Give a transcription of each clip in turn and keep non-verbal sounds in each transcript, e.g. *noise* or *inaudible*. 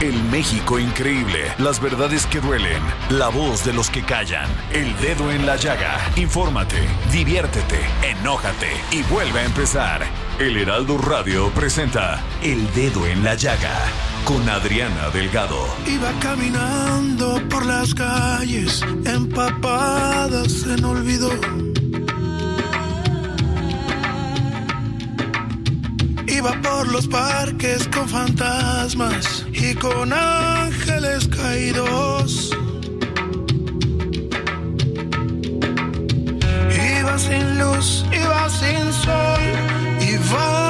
El México increíble, las verdades que duelen, la voz de los que callan, el dedo en la llaga. Infórmate, diviértete, enójate y vuelve a empezar. El Heraldo Radio presenta El Dedo en la Llaga con Adriana Delgado. Iba caminando por las calles empapadas en olvido. Iba por los parques con fantasmas y con ángeles caídos. Iba sin luz, iba sin sol, iba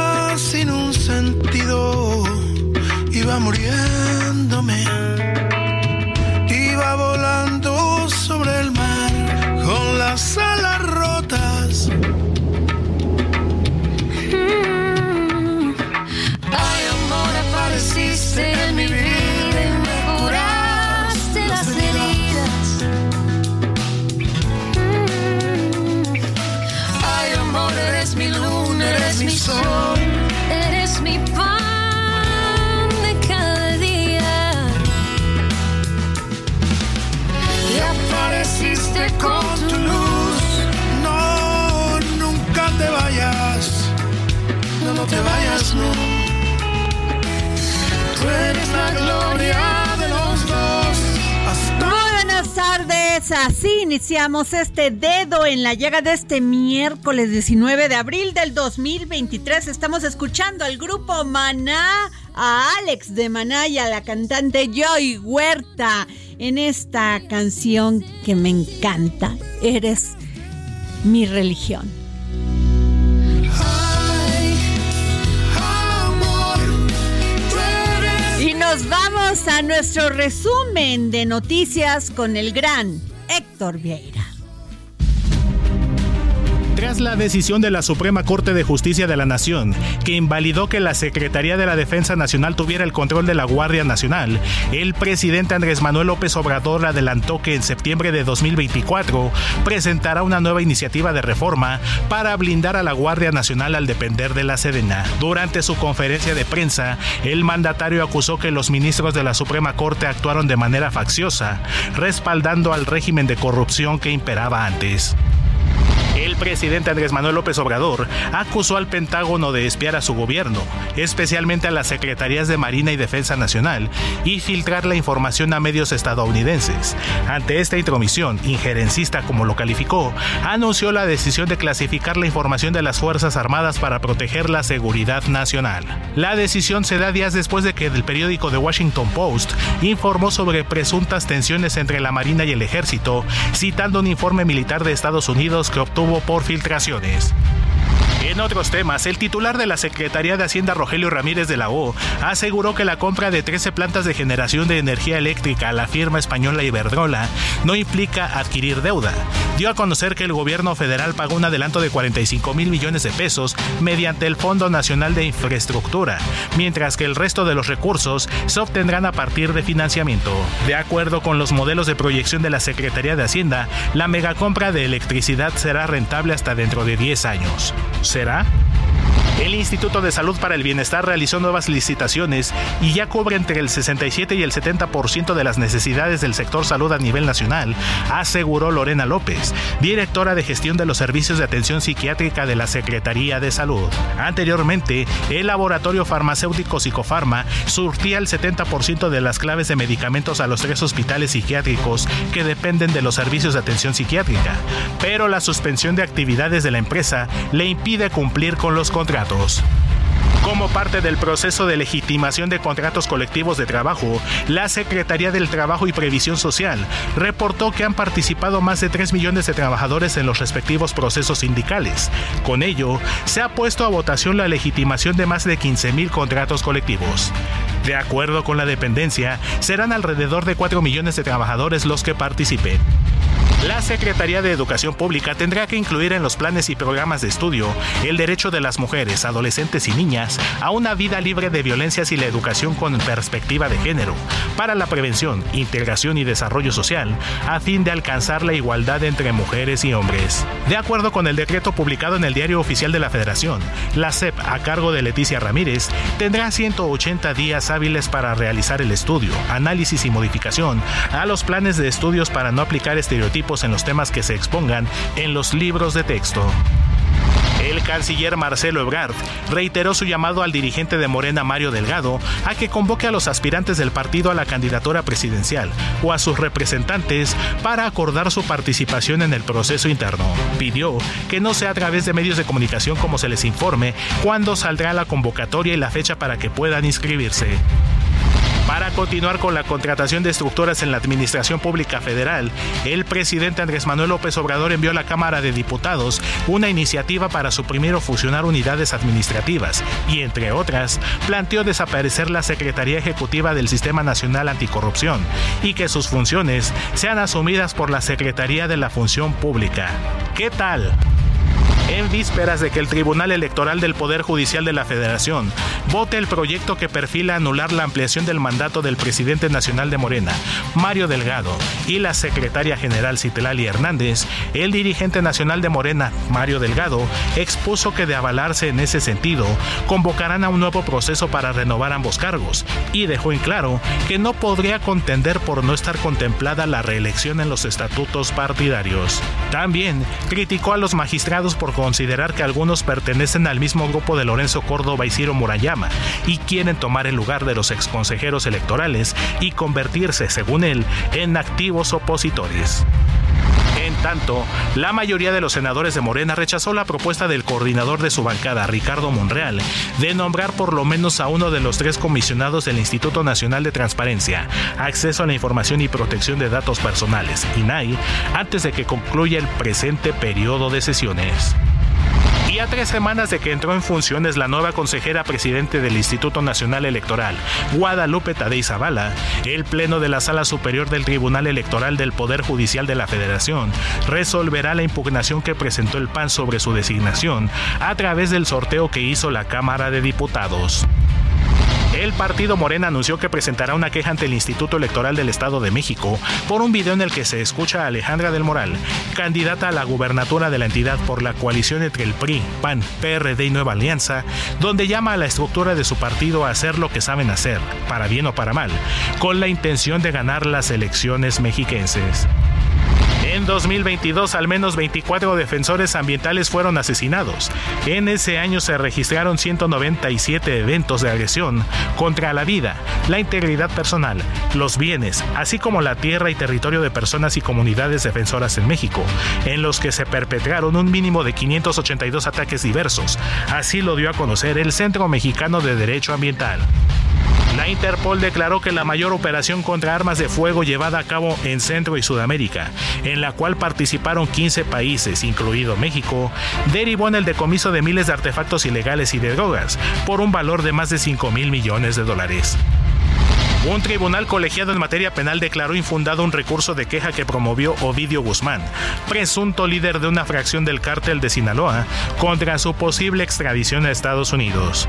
así iniciamos este dedo en la llaga de este miércoles 19 de abril del 2023. Estamos escuchando al grupo Maná, a Alex de Maná y a la cantante Joy Huerta en esta canción que me encanta. Eres mi religión. nos vamos a nuestro resumen de noticias con el gran Héctor Vieira. Tras la decisión de la Suprema Corte de Justicia de la Nación, que invalidó que la Secretaría de la Defensa Nacional tuviera el control de la Guardia Nacional, el presidente Andrés Manuel López Obrador adelantó que en septiembre de 2024 presentará una nueva iniciativa de reforma para blindar a la Guardia Nacional al depender de la Sedena. Durante su conferencia de prensa, el mandatario acusó que los ministros de la Suprema Corte actuaron de manera facciosa, respaldando al régimen de corrupción que imperaba antes. Presidente Andrés Manuel López Obrador acusó al Pentágono de espiar a su gobierno, especialmente a las secretarías de Marina y Defensa Nacional, y filtrar la información a medios estadounidenses. Ante esta intromisión, injerencista como lo calificó, anunció la decisión de clasificar la información de las Fuerzas Armadas para proteger la seguridad nacional. La decisión se da días después de que el periódico The Washington Post informó sobre presuntas tensiones entre la Marina y el Ejército, citando un informe militar de Estados Unidos que obtuvo por filtraciones. En otros temas, el titular de la Secretaría de Hacienda Rogelio Ramírez de la O aseguró que la compra de 13 plantas de generación de energía eléctrica a la firma española Iberdrola no implica adquirir deuda. Dio a conocer que el gobierno federal pagó un adelanto de 45 mil millones de pesos mediante el Fondo Nacional de Infraestructura, mientras que el resto de los recursos se obtendrán a partir de financiamiento. De acuerdo con los modelos de proyección de la Secretaría de Hacienda, la megacompra de electricidad será rentable hasta dentro de 10 años. ¿Será? El Instituto de Salud para el Bienestar realizó nuevas licitaciones y ya cubre entre el 67 y el 70% de las necesidades del sector salud a nivel nacional, aseguró Lorena López, directora de gestión de los servicios de atención psiquiátrica de la Secretaría de Salud. Anteriormente, el laboratorio farmacéutico Psicofarma surtía el 70% de las claves de medicamentos a los tres hospitales psiquiátricos que dependen de los servicios de atención psiquiátrica, pero la suspensión de actividades de la empresa le impide cumplir con los contratos. Como parte del proceso de legitimación de contratos colectivos de trabajo, la Secretaría del Trabajo y Previsión Social reportó que han participado más de 3 millones de trabajadores en los respectivos procesos sindicales. Con ello, se ha puesto a votación la legitimación de más de 15 mil contratos colectivos. De acuerdo con la dependencia, serán alrededor de 4 millones de trabajadores los que participen. La Secretaría de Educación Pública tendrá que incluir en los planes y programas de estudio el derecho de las mujeres, adolescentes y niñas a una vida libre de violencias y la educación con perspectiva de género, para la prevención, integración y desarrollo social, a fin de alcanzar la igualdad entre mujeres y hombres. De acuerdo con el decreto publicado en el Diario Oficial de la Federación, la SEP, a cargo de Leticia Ramírez, tendrá 180 días hábiles para realizar el estudio, análisis y modificación a los planes de estudios para no aplicar estereotipos en los temas que se expongan en los libros de texto. El canciller Marcelo Ebrard reiteró su llamado al dirigente de Morena Mario Delgado a que convoque a los aspirantes del partido a la candidatura presidencial o a sus representantes para acordar su participación en el proceso interno. Pidió que no sea a través de medios de comunicación como se les informe cuándo saldrá la convocatoria y la fecha para que puedan inscribirse. Para continuar con la contratación de estructuras en la Administración Pública Federal, el presidente Andrés Manuel López Obrador envió a la Cámara de Diputados una iniciativa para suprimir o fusionar unidades administrativas y, entre otras, planteó desaparecer la Secretaría Ejecutiva del Sistema Nacional Anticorrupción y que sus funciones sean asumidas por la Secretaría de la Función Pública. ¿Qué tal? En vísperas de que el Tribunal Electoral del Poder Judicial de la Federación vote el proyecto que perfila anular la ampliación del mandato del presidente nacional de Morena, Mario Delgado, y la secretaria general Citlali Hernández, el dirigente nacional de Morena, Mario Delgado, expuso que de avalarse en ese sentido, convocarán a un nuevo proceso para renovar ambos cargos, y dejó en claro que no podría contender por no estar contemplada la reelección en los estatutos partidarios. También criticó a los magistrados por considerar que algunos pertenecen al mismo grupo de Lorenzo Córdoba y Ciro Murayama y quieren tomar el lugar de los exconsejeros electorales y convertirse, según él, en activos opositores. En tanto, la mayoría de los senadores de Morena rechazó la propuesta del coordinador de su bancada, Ricardo Monreal, de nombrar por lo menos a uno de los tres comisionados del Instituto Nacional de Transparencia, Acceso a la Información y Protección de Datos Personales, INAI, antes de que concluya el presente periodo de sesiones. Y a tres semanas de que entró en funciones la nueva consejera presidente del Instituto Nacional Electoral, Guadalupe Tadei Zavala, el Pleno de la Sala Superior del Tribunal Electoral del Poder Judicial de la Federación resolverá la impugnación que presentó el PAN sobre su designación a través del sorteo que hizo la Cámara de Diputados. El partido Morena anunció que presentará una queja ante el Instituto Electoral del Estado de México por un video en el que se escucha a Alejandra del Moral, candidata a la gubernatura de la entidad por la coalición entre el PRI, PAN, PRD y Nueva Alianza, donde llama a la estructura de su partido a hacer lo que saben hacer, para bien o para mal, con la intención de ganar las elecciones mexiquenses. En 2022, al menos 24 defensores ambientales fueron asesinados. En ese año se registraron 197 eventos de agresión contra la vida, la integridad personal, los bienes, así como la tierra y territorio de personas y comunidades defensoras en México, en los que se perpetraron un mínimo de 582 ataques diversos. Así lo dio a conocer el Centro Mexicano de Derecho Ambiental. La Interpol declaró que la mayor operación contra armas de fuego llevada a cabo en Centro y Sudamérica, en la cual participaron 15 países, incluido México, derivó en el decomiso de miles de artefactos ilegales y de drogas, por un valor de más de 5 mil millones de dólares. Un tribunal colegiado en materia penal declaró infundado un recurso de queja que promovió Ovidio Guzmán, presunto líder de una fracción del cártel de Sinaloa, contra su posible extradición a Estados Unidos.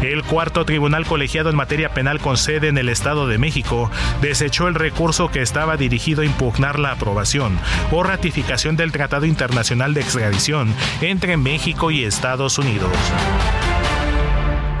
El cuarto tribunal colegiado en materia penal con sede en el Estado de México desechó el recurso que estaba dirigido a impugnar la aprobación o ratificación del Tratado Internacional de Extradición entre México y Estados Unidos.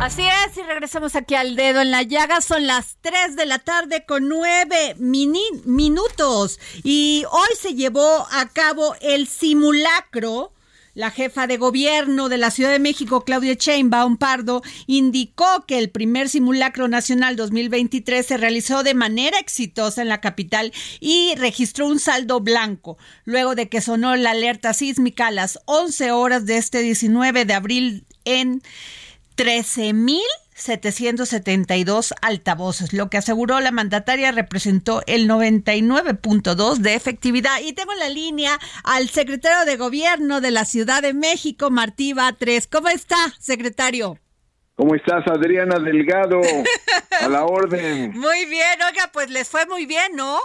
Así es, y regresamos aquí al dedo en la llaga. Son las 3 de la tarde con 9 minutos. Y hoy se llevó a cabo el simulacro. La jefa de gobierno de la Ciudad de México, Claudia Sheinbaum Pardo, indicó que el primer simulacro nacional 2023 se realizó de manera exitosa en la capital y registró un saldo blanco, luego de que sonó la alerta sísmica a las 11 horas de este 19 de abril en 13.772 altavoces. Lo que aseguró la mandataria representó el 99.2 de efectividad. Y tengo en la línea al secretario de Gobierno de la Ciudad de México, Martí Batres. ¿Cómo está, secretario? ¿Cómo estás, Adriana Delgado? *laughs* A la orden. Muy bien, oiga, pues les fue muy bien, ¿no?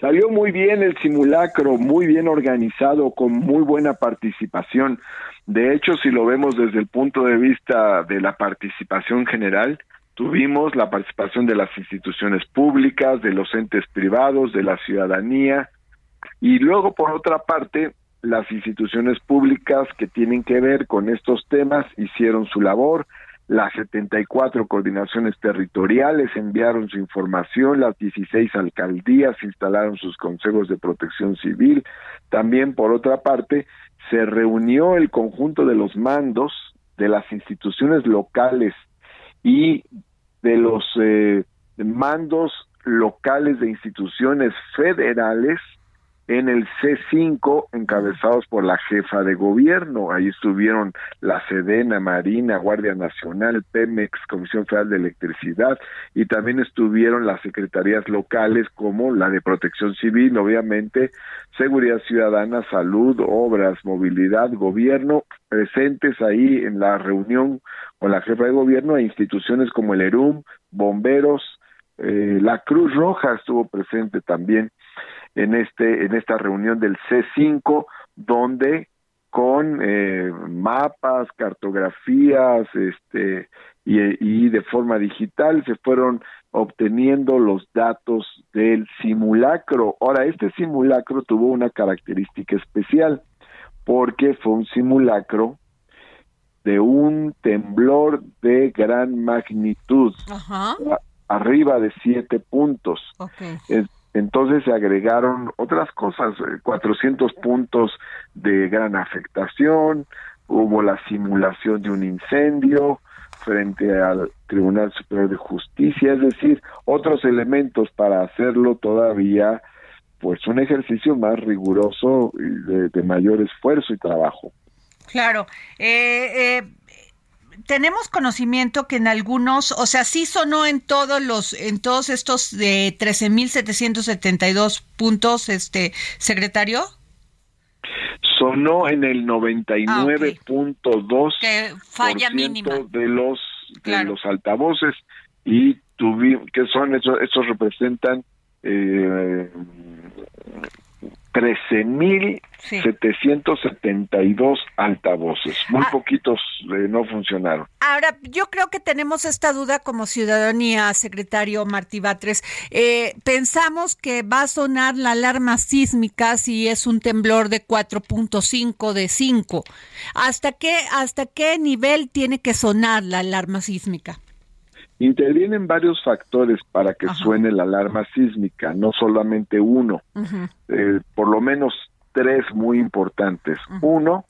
Salió muy bien el simulacro, muy bien organizado, con muy buena participación. De hecho, si lo vemos desde el punto de vista de la participación general, tuvimos la participación de las instituciones públicas, de los entes privados, de la ciudadanía, y luego, por otra parte, las instituciones públicas que tienen que ver con estos temas hicieron su labor, las 74 coordinaciones territoriales enviaron su información, las 16 alcaldías instalaron sus consejos de protección civil. También, por otra parte, se reunió el conjunto de los mandos de las instituciones locales y de los eh, mandos locales de instituciones federales en el C5 encabezados por la jefa de gobierno. Ahí estuvieron la Sedena, Marina, Guardia Nacional, Pemex, Comisión Federal de Electricidad y también estuvieron las secretarías locales como la de Protección Civil, obviamente, Seguridad Ciudadana, Salud, Obras, Movilidad, Gobierno, presentes ahí en la reunión con la jefa de gobierno e instituciones como el ERUM, Bomberos, eh, la Cruz Roja estuvo presente también en este en esta reunión del C5 donde con eh, mapas, cartografías, este y, de forma digital se fueron obteniendo los datos del simulacro. Ahora, este simulacro tuvo una característica especial porque fue un simulacro de un temblor de gran magnitud, arriba de siete puntos. Entonces se agregaron otras cosas, 400 eh, puntos de gran afectación, hubo la simulación de un incendio frente al Tribunal Superior de Justicia, es decir, otros elementos para hacerlo todavía, pues un ejercicio más riguroso y de, mayor esfuerzo y trabajo. Claro. Eh, eh, tenemos conocimiento que en algunos, o sea, sí sonó en todos los, en todos estos de 13.772 puntos, este secretario. Sonó en el 99.2 ah, falla mínima. de los de los altavoces y tuvimos que son esos, esos representan eh, 13.772 altavoces. Muy ah. poquitos eh, no funcionaron. Ahora, yo creo que tenemos esta duda como ciudadanía, secretario Martí Batres. Eh, pensamos que va a sonar la alarma sísmica si es un temblor de 4.5 de 5. ¿Hasta qué, ¿Hasta qué nivel tiene que sonar la alarma sísmica? Intervienen varios factores para que suene la alarma sísmica, no solamente uno, eh, por lo menos tres muy importantes. Uno,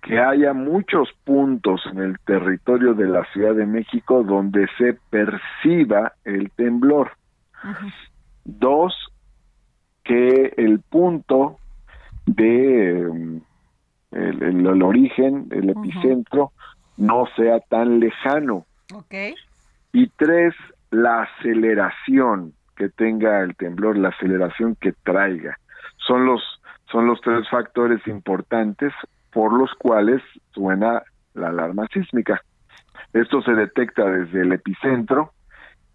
que haya muchos puntos en el territorio de la Ciudad de México donde se perciba el temblor. Dos, que el punto de em, el, origen, el epicentro, no sea tan lejano. Okay. Y tres, la aceleración que tenga el temblor, la aceleración que traiga. Son los, son los tres factores importantes por los cuales suena la alarma sísmica. Esto se detecta desde el epicentro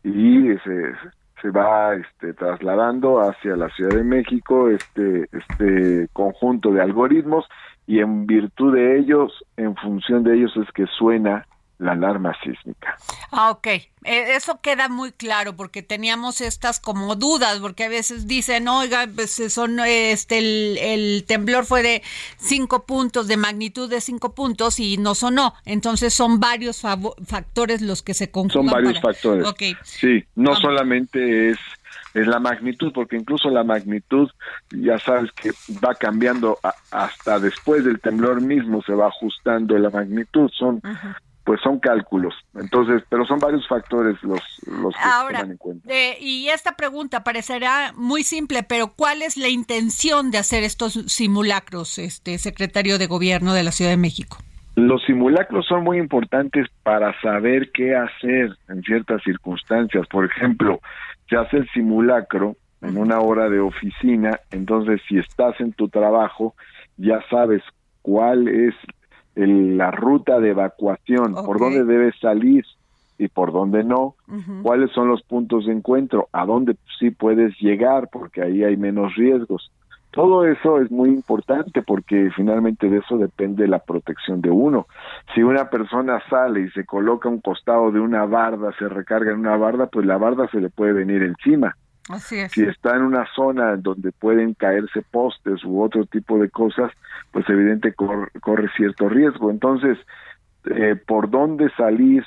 y se, se va este, trasladando hacia la Ciudad de México este, este conjunto de algoritmos y en virtud de ellos, en función de ellos es que suena la alarma sísmica. Ah, ok. Eh, eso queda muy claro porque teníamos estas como dudas, porque a veces dicen, oiga, pues son, este, el, temblor fue de cinco puntos, de magnitud de cinco puntos y no sonó. Entonces son varios factores los que se conjugan. Son varios factores. Sí, no solamente es es la magnitud, porque incluso la magnitud, ya sabes que va cambiando hasta después del temblor mismo, se va ajustando la magnitud, son pues son cálculos. Entonces, pero son varios factores los, los que Ahora, toman en cuenta. Eh, y esta pregunta parecerá muy simple, pero ¿cuál es la intención de hacer estos simulacros, este secretario de Gobierno de la Ciudad de México? Los simulacros son muy importantes para saber qué hacer en ciertas circunstancias. Por ejemplo, se hace el simulacro en una hora de oficina, entonces si estás en tu trabajo, ya sabes cuál es la ruta de evacuación, por dónde debes salir y por dónde no, cuáles son los puntos de encuentro, a dónde sí puedes llegar, porque ahí hay menos riesgos. Todo eso es muy importante porque finalmente de eso depende la protección de uno. Si una persona sale y se coloca a un costado de una barda, se recarga en una barda, pues la barda se le puede venir encima. Así es. Si está en una zona donde pueden caerse postes u otro tipo de cosas, pues evidente corre, cierto riesgo. Entonces, eh, ¿por dónde salir?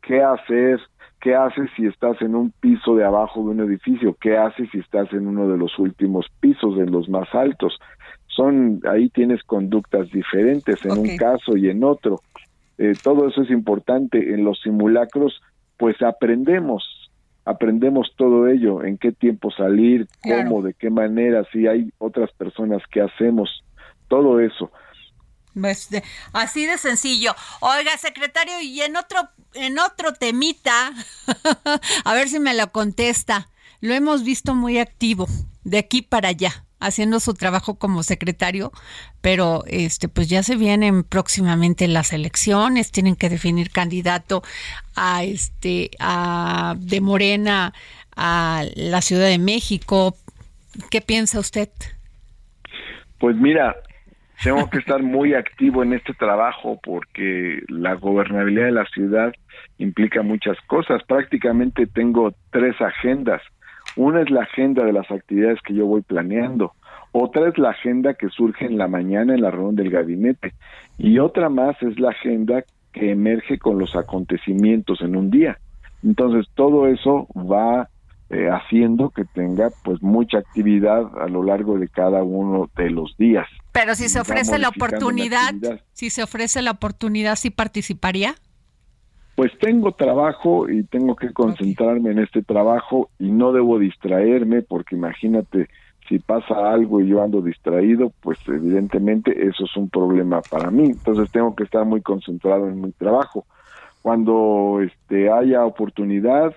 ¿Qué hacer? ¿Qué haces si estás en un piso de abajo de un edificio? ¿Qué haces si estás en uno de los últimos pisos, en los más altos? Son ahí tienes conductas diferentes en un caso y en otro. Eh, todo eso es importante en los simulacros, pues aprendemos aprendemos todo ello, en qué tiempo salir, cómo, de qué manera, si hay otras personas que hacemos, todo eso. Pues así de sencillo. Oiga, secretario, y en otro, en otro temita, *laughs* a ver si me lo contesta. Lo hemos visto muy activo, de aquí para allá haciendo su trabajo como secretario, pero este pues ya se vienen próximamente las elecciones, tienen que definir candidato a este a de Morena a la Ciudad de México. ¿Qué piensa usted? Pues mira, tengo que estar muy activo en este trabajo porque la gobernabilidad de la ciudad implica muchas cosas. Prácticamente tengo tres agendas una es la agenda de las actividades que yo voy planeando, otra es la agenda que surge en la mañana en la reunión del gabinete y otra más es la agenda que emerge con los acontecimientos en un día. Entonces todo eso va eh, haciendo que tenga pues mucha actividad a lo largo de cada uno de los días. Pero si se ofrece la oportunidad, si se ofrece la oportunidad, ¿sí participaría? Pues tengo trabajo y tengo que concentrarme en este trabajo y no debo distraerme porque imagínate si pasa algo y yo ando distraído, pues evidentemente eso es un problema para mí. Entonces tengo que estar muy concentrado en mi trabajo. Cuando este haya oportunidad,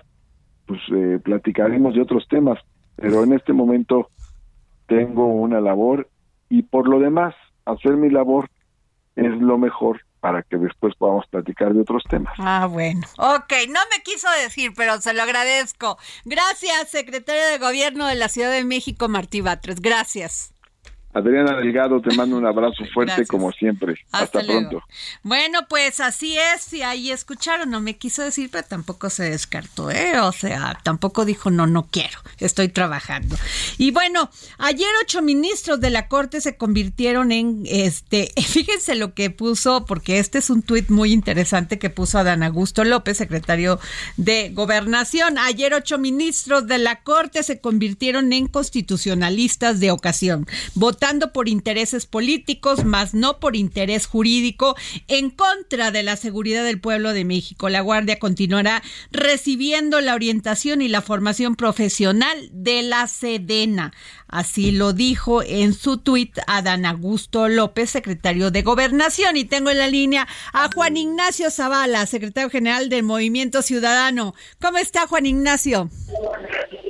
pues eh, platicaremos de otros temas, pero en este momento tengo una labor y por lo demás, hacer mi labor es lo mejor para que después podamos platicar de otros temas. Ah, bueno. Ok, no me quiso decir, pero se lo agradezco. Gracias, secretario de Gobierno de la Ciudad de México, Martí Batres. Gracias. Adriana Delgado, te mando un abrazo fuerte como siempre. Hasta, pronto. Bueno, pues así es, y ahí escucharon, no me quiso decir, pero tampoco se descartó, ¿eh? O sea, tampoco dijo, no, no quiero, estoy trabajando. Y bueno, ayer ocho ministros de la Corte se convirtieron en, este, *laughs* fíjense lo que puso, porque este es un tuit muy interesante que puso Adán Augusto López, secretario de Gobernación. Ayer ocho ministros de la Corte se convirtieron en constitucionalistas de ocasión por intereses políticos, más no por interés jurídico, en contra de la seguridad del pueblo de México. La Guardia continuará recibiendo la orientación y la formación profesional de la Sedena. Así lo dijo en su tuit Adán Augusto López, secretario de Gobernación. Y tengo en la línea a Juan Ignacio Zavala, secretario general del Movimiento Ciudadano. ¿Cómo está Juan Ignacio?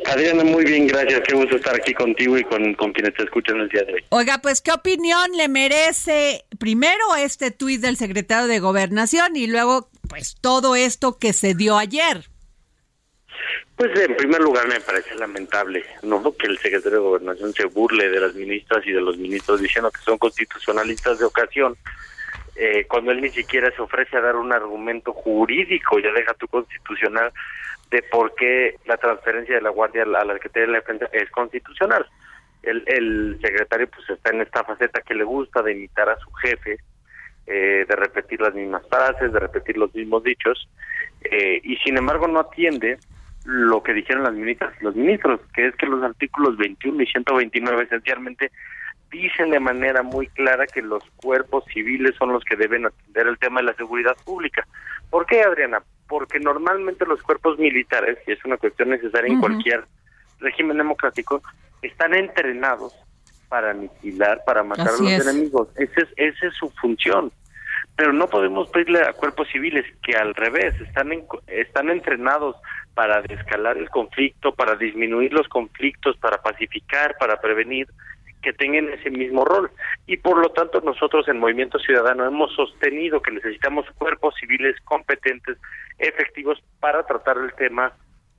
Adriana, muy bien, gracias. Qué gusto estar aquí contigo y con, quienes te escuchan el día de hoy. Oiga, pues, ¿qué opinión le merece primero este tuit del secretario de Gobernación y luego, pues, todo esto que se dio ayer? Pues en primer lugar me parece lamentable no que el secretario de Gobernación se burle de las ministras y de los ministros diciendo que son constitucionalistas de ocasión eh, cuando él ni siquiera se ofrece a dar un argumento jurídico, ya deja tu constitucional, de por qué la transferencia de la Guardia a la Secretaría de la Defensa es constitucional. El, el secretario pues está en esta faceta que le gusta de imitar a su jefe, eh, de repetir las mismas frases, de repetir los mismos dichos, eh, y sin embargo no atiende lo que dijeron las ministras los ministros, que es que los artículos 21 y 129 esencialmente dicen de manera muy clara que los cuerpos civiles son los que deben atender el tema de la seguridad pública. ¿Por qué, Adriana? Porque normalmente los cuerpos militares, y es una cuestión necesaria en cualquier régimen democrático, están entrenados para aniquilar, para matar Así a los es. enemigos. Ese es, esa es su función. Pero no podemos pedirle a cuerpos civiles que al revés están en- están entrenados para descalar el conflicto, para disminuir los conflictos, para pacificar, para prevenir, que tengan ese mismo rol. Y por lo tanto nosotros en Movimiento Ciudadano hemos sostenido que necesitamos cuerpos civiles competentes, efectivos para tratar el tema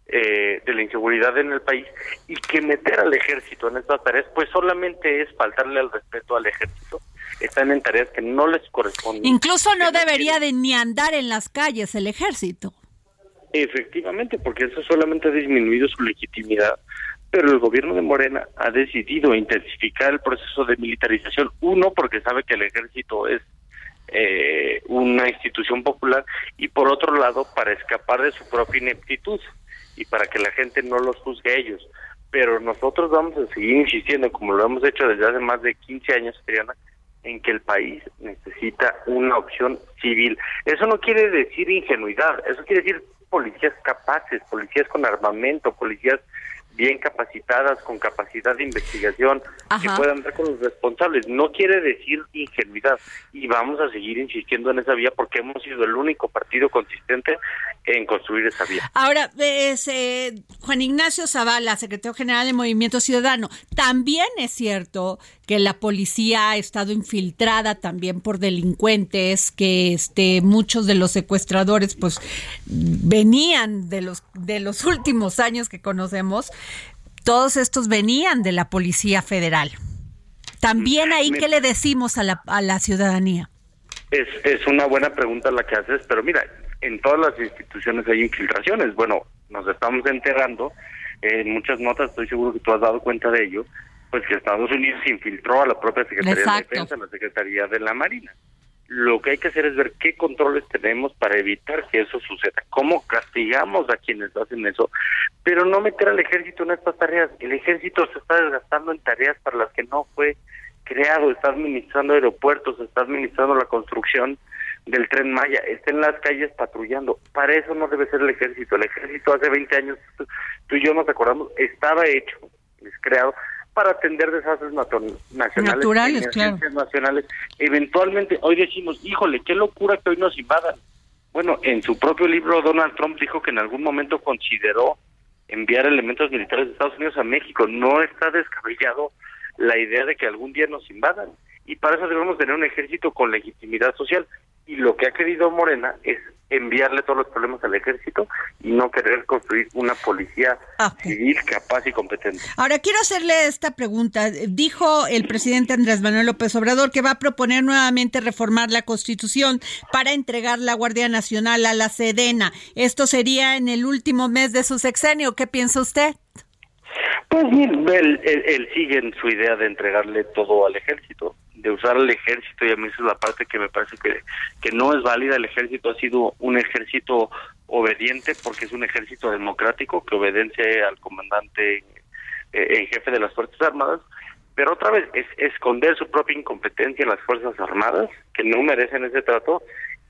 eh, de la inseguridad en el país y que meter al ejército en estas tareas pues solamente es faltarle al respeto al ejército. Están en tareas que no les corresponden. Incluso no debería de ni andar en las calles el ejército. Efectivamente, porque eso solamente ha disminuido su legitimidad, pero el gobierno de Morena ha decidido intensificar el proceso de militarización. Uno, porque sabe que el ejército es eh, una institución popular y por otro lado, para escapar de su propia ineptitud y para que la gente no los juzgue a ellos. Pero nosotros vamos a seguir insistiendo, como lo hemos hecho desde hace más de 15 años, Adriana, en que el país necesita una opción civil. Eso no quiere decir ingenuidad, eso quiere decir policías capaces, policías con armamento, policías bien capacitadas, con capacidad de investigación, que puedan dar con los responsables. No quiere decir ingenuidad y vamos a seguir insistiendo en esa vía porque hemos sido el único partido consistente en construir esa vía. Ahora, es, eh, Juan Ignacio Zavala, secretario general de Movimiento Ciudadano, también es cierto que la policía ha estado infiltrada también por delincuentes, que este muchos de los secuestradores pues venían de los de los últimos años que conocemos, todos estos venían de la Policía Federal. También ahí qué le decimos a la, a la ciudadanía. Es, es una buena pregunta la que haces, pero mira, en todas las instituciones hay infiltraciones. Bueno, nos estamos enterando, en muchas notas, estoy seguro que tú has dado cuenta de ello, pues que Estados Unidos infiltró a la propia Secretaría Exacto. de Defensa, a la Secretaría de la Marina. Lo que hay que hacer es ver qué controles tenemos para evitar que eso suceda, cómo castigamos a quienes hacen eso, pero no meter al ejército en estas tareas. El ejército se está desgastando en tareas para las que no fue creado, está administrando aeropuertos, está administrando la construcción del tren Maya, está en las calles patrullando. Para eso no debe ser el ejército. El ejército hace 20 años, tú, y yo nos acordamos, estaba hecho, es creado para atender desastres nacionales, Naturales, claro. nacionales. Eventualmente, hoy decimos, híjole, qué locura que hoy nos invadan. Bueno, en su propio libro Donald Trump dijo que en algún momento consideró enviar elementos militares de Estados Unidos a México. No está descabellado la idea de que algún día nos invadan. Y para eso debemos tener un ejército con legitimidad social. Y lo que ha querido Morena es enviarle todos los problemas al ejército y no querer construir una policía Ah, civil capaz y competente. Ahora quiero hacerle esta pregunta. Dijo el presidente Andrés Manuel López Obrador que va a proponer nuevamente reformar la Constitución para entregar la Guardia Nacional a la Sedena. Esto sería en el último mes de su sexenio. ¿Qué piensa usted? Pues él, él- él sigue en su idea de entregarle todo al ejército, de usar al ejército, y a mí esa es la parte que me parece que, que no es válida. El ejército ha sido un ejército obediente porque es un ejército democrático que obedece al comandante eh, en jefe de las Fuerzas Armadas, pero otra vez es esconder su propia incompetencia en las Fuerzas Armadas, que no merecen ese trato,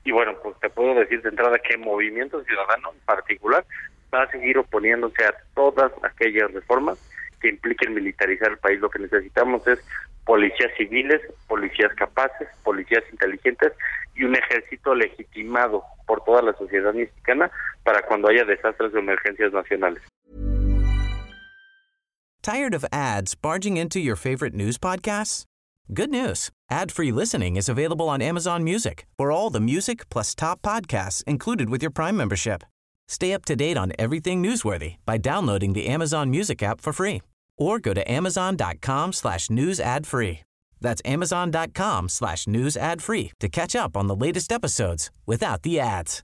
y bueno, pues te puedo decir de entrada que Movimiento Ciudadano en particular va a seguir oponiéndose a todas aquellas reformas que impliquen militarizar el país. Lo que necesitamos es policías civiles, policías capaces, policías inteligentes y un ejército legitimado por toda la sociedad mexicana para cuando haya desastres o emergencias nacionales. Tired of ads barging into your favorite news podcasts? Good news. Ad-free listening is available on Amazon Music for all the music plus top podcasts included with your Prime membership. Stay up to date on everything newsworthy by downloading the Amazon Music app for free or go to amazon.com slash news ad free. That's amazon.com slash news ad free to catch up on the latest episodes without the ads.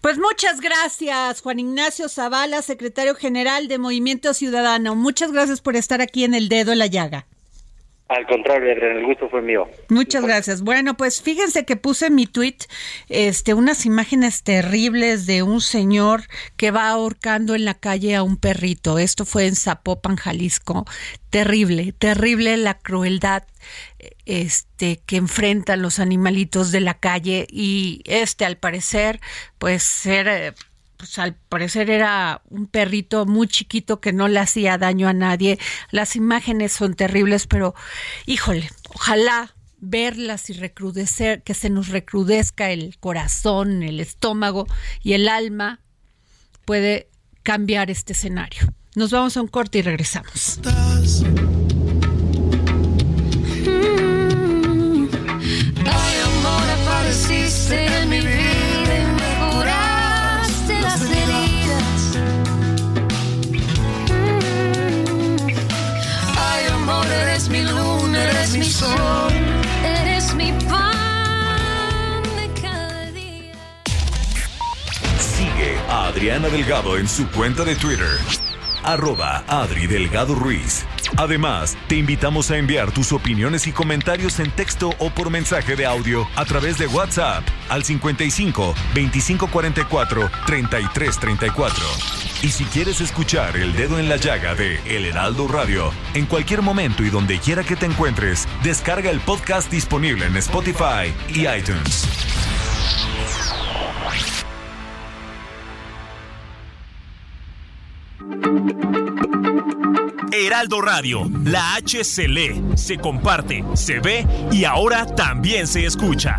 Pues muchas gracias, Juan Ignacio Zavala, secretario general de Movimiento Ciudadano. Muchas gracias por estar aquí en el dedo en la llaga. Al contrario, el gusto fue mío. Muchas gracias. Bueno, pues fíjense que puse en mi tweet este, unas imágenes terribles de un señor que va ahorcando en la calle a un perrito. Esto fue en Zapopan, Jalisco. Terrible, terrible la crueldad este, que enfrentan los animalitos de la calle y este, al parecer, pues ser pues al parecer era un perrito muy chiquito que no le hacía daño a nadie. Las imágenes son terribles, pero híjole, ojalá verlas y recrudecer, que se nos recrudezca el corazón, el estómago y el alma, puede cambiar este escenario. Nos vamos a un corte y regresamos. Eres mi sol, eres mi pan de cada día. Sigue a Adriana Delgado en su cuenta de Twitter. Arroba Adri Delgado Ruiz. Además, te invitamos a enviar tus opiniones y comentarios en texto o por mensaje de audio a través de WhatsApp al 55 2544 3334. Y si quieres escuchar El Dedo en la Llaga de El Heraldo Radio, en cualquier momento y donde quiera que te encuentres, descarga el podcast disponible en Spotify y iTunes. Heraldo Radio, la H se lee, se comparte, se ve y ahora también se escucha.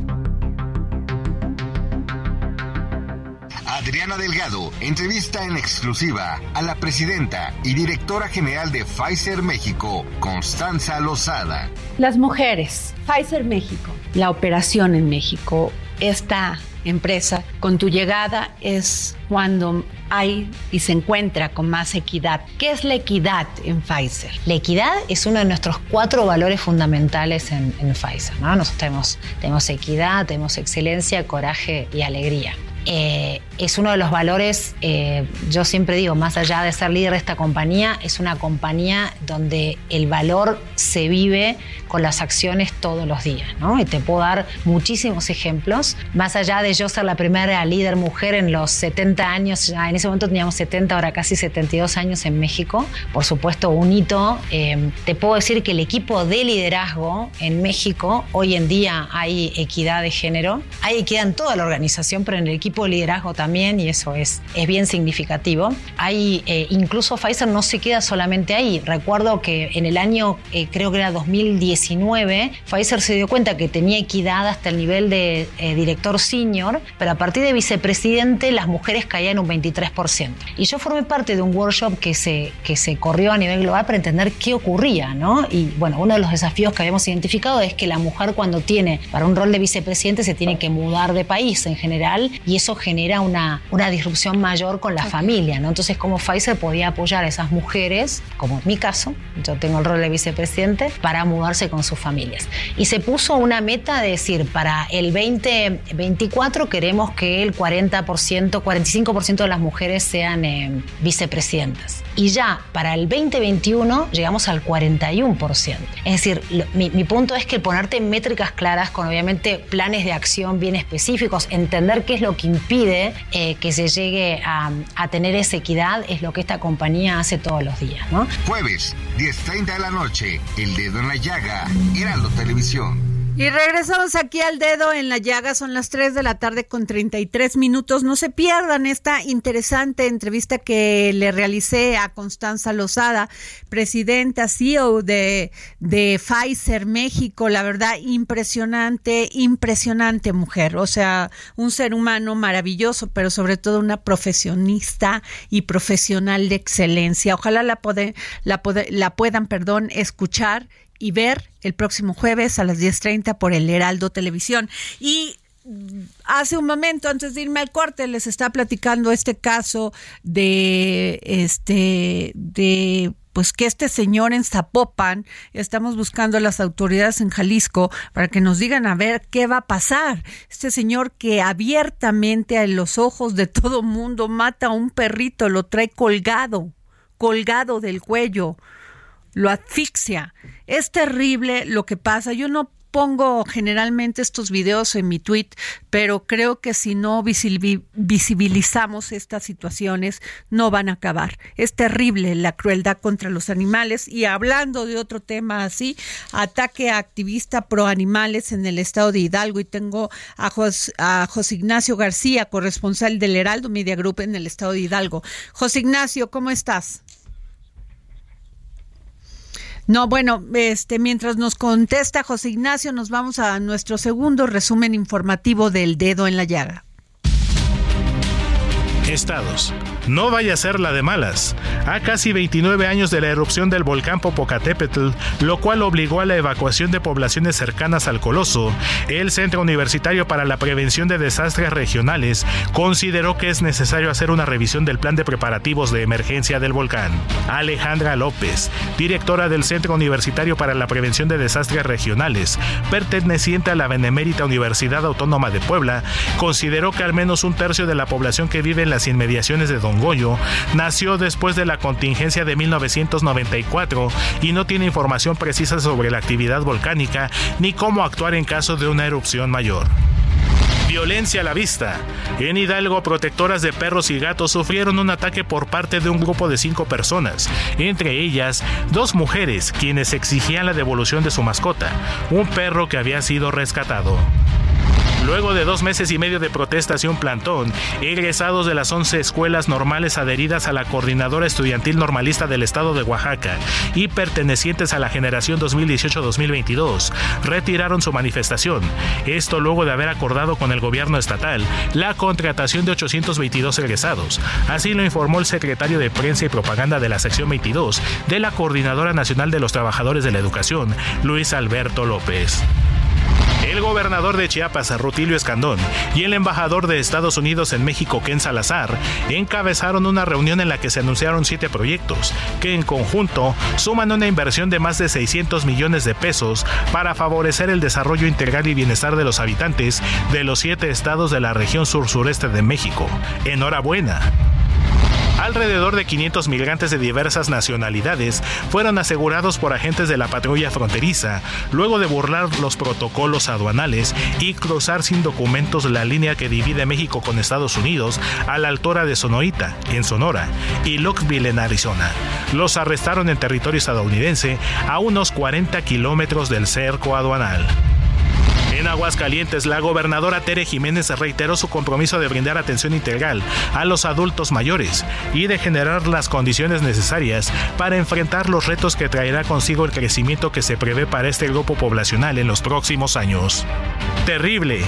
Adriana Delgado entrevista en exclusiva a la presidenta y directora general de Pfizer México, Constanza Lozada. Las mujeres, Pfizer México, la operación en México, esta empresa, con tu llegada es cuando hay y se encuentra con más equidad. ¿Qué es la equidad en Pfizer? La equidad es uno de nuestros cuatro valores fundamentales en, en Pfizer. ¿no? Nosotros tenemos, tenemos equidad, tenemos excelencia, coraje y alegría. Eh, es uno de los valores, eh, yo siempre digo, más allá de ser líder de esta compañía, es una compañía donde el valor se vive con las acciones todos los días. ¿no? Y te puedo dar muchísimos ejemplos. Más allá de yo ser la primera líder mujer en los 70 años, ya en ese momento teníamos 70, ahora casi 72 años en México, por supuesto un hito. Eh, te puedo decir que el equipo de liderazgo en México, hoy en día hay equidad de género, hay equidad en toda la organización, pero en el equipo de liderazgo también, y eso es, es bien significativo. Hay, eh, incluso Pfizer no se queda solamente ahí. Recuerdo que en el año, eh, creo que era 2019, Pfizer se dio cuenta que tenía equidad hasta el nivel de eh, director senior, pero a partir de vicepresidente las mujeres caían un 23%. Y yo formé parte de un workshop que se, que se corrió a nivel global para entender qué ocurría, ¿no? Y bueno, uno de los desafíos que habíamos identificado es que la mujer cuando tiene para un rol de vicepresidente se tiene que mudar de país en general y eso genera una, una disrupción mayor con la familia, ¿no? Entonces, como Pfizer podía apoyar a esas mujeres, como en mi caso, yo tengo el rol de vicepresidente, para mudarse con sus familias. Y se puso una meta de decir, para el 2024 queremos que el 40%, 45% de las mujeres sean eh, vicepresidentas. Y ya para el 2021 llegamos al 41%. Es decir, mi, punto es que ponerte métricas claras con obviamente planes de acción bien específicos, entender qué es lo que impide eh, que se llegue a, a tener esa equidad es lo que esta compañía hace todos los días, ¿no? Jueves, 10.30 de la noche, El Dedo en la Llaga, Heraldo Televisión. Y regresamos aquí al dedo en la llaga, son las 3 de la tarde con 33 minutos. No se pierdan esta interesante entrevista que le realicé a Constanza Lozada, presidenta CEO de, de Pfizer México. La verdad, impresionante, impresionante mujer. O sea, un ser humano maravilloso, pero sobre todo una profesionista y profesional de excelencia. Ojalá la, la, la puedan perdón, escuchar y ver el próximo jueves a las 10.30 por el Heraldo Televisión. Y hace un momento antes de irme al corte les está platicando este caso de este de pues que este señor en Zapopan, estamos buscando a las autoridades en Jalisco para que nos digan a ver qué va a pasar. Este señor que abiertamente a los ojos de todo mundo mata a un perrito, lo trae colgado, colgado del cuello lo asfixia. Es terrible lo que pasa. Yo no pongo generalmente estos videos en mi tweet, pero creo que si no visibilizamos estas situaciones, no van a acabar. Es terrible la crueldad contra los animales. Y hablando de otro tema así, ataque a activista pro animales en el estado de Hidalgo. Y tengo a, a José Ignacio García, corresponsal del Heraldo Media Group en el estado de Hidalgo. José Ignacio, ¿cómo estás? No, bueno, este, mientras nos contesta José Ignacio, nos vamos a nuestro segundo resumen informativo del dedo en la llaga. Estados. No vaya a ser la de malas. A casi 29 años de la erupción del volcán Popocatépetl, lo cual obligó a la evacuación de poblaciones cercanas al coloso, el Centro Universitario para la Prevención de Desastres Regionales consideró que es necesario hacer una revisión del plan de preparativos de emergencia del volcán. Alejandra López, directora del Centro Universitario para la Prevención de Desastres Regionales, perteneciente a la Benemérita Universidad Autónoma de Puebla, consideró que al menos un tercio de la población que vive en las inmediaciones de Don Goyo nació después de la contingencia de 1994 y no tiene información precisa sobre la actividad volcánica ni cómo actuar en caso de una erupción mayor. Violencia a la vista. En Hidalgo, protectoras de perros y gatos sufrieron un ataque por parte de un grupo de cinco personas, entre ellas dos mujeres quienes exigían la devolución de su mascota, un perro que había sido rescatado. Luego de dos meses y medio de protestas y un plantón, egresados de las 11 escuelas normales adheridas a la Coordinadora Estudiantil Normalista del Estado de Oaxaca y pertenecientes a la generación 2018-2022 retiraron su manifestación. Esto luego de haber acordado con el gobierno estatal la contratación de 822 egresados. Así lo informó el secretario de Prensa y Propaganda de la sección 22 de la Coordinadora Nacional de los Trabajadores de la Educación, Luis Alberto López. El gobernador de Chiapas, Rutilio Escandón, y el embajador de Estados Unidos en México, Ken Salazar, encabezaron una reunión en la que se anunciaron siete proyectos, que en conjunto suman una inversión de más de 600 millones de pesos para favorecer el desarrollo integral y bienestar de los habitantes de los siete estados de la región sur-sureste de México. Enhorabuena. Alrededor de 500 migrantes de diversas nacionalidades fueron asegurados por agentes de la patrulla fronteriza luego de burlar los protocolos aduanales y cruzar sin documentos la línea que divide México con Estados Unidos a la altura de Sonoita, en Sonora, y Lockville, en Arizona. Los arrestaron en territorio estadounidense a unos 40 kilómetros del cerco aduanal. En Aguascalientes, la gobernadora Tere Jiménez reiteró su compromiso de brindar atención integral a los adultos mayores y de generar las condiciones necesarias para enfrentar los retos que traerá consigo el crecimiento que se prevé para este grupo poblacional en los próximos años. Terrible.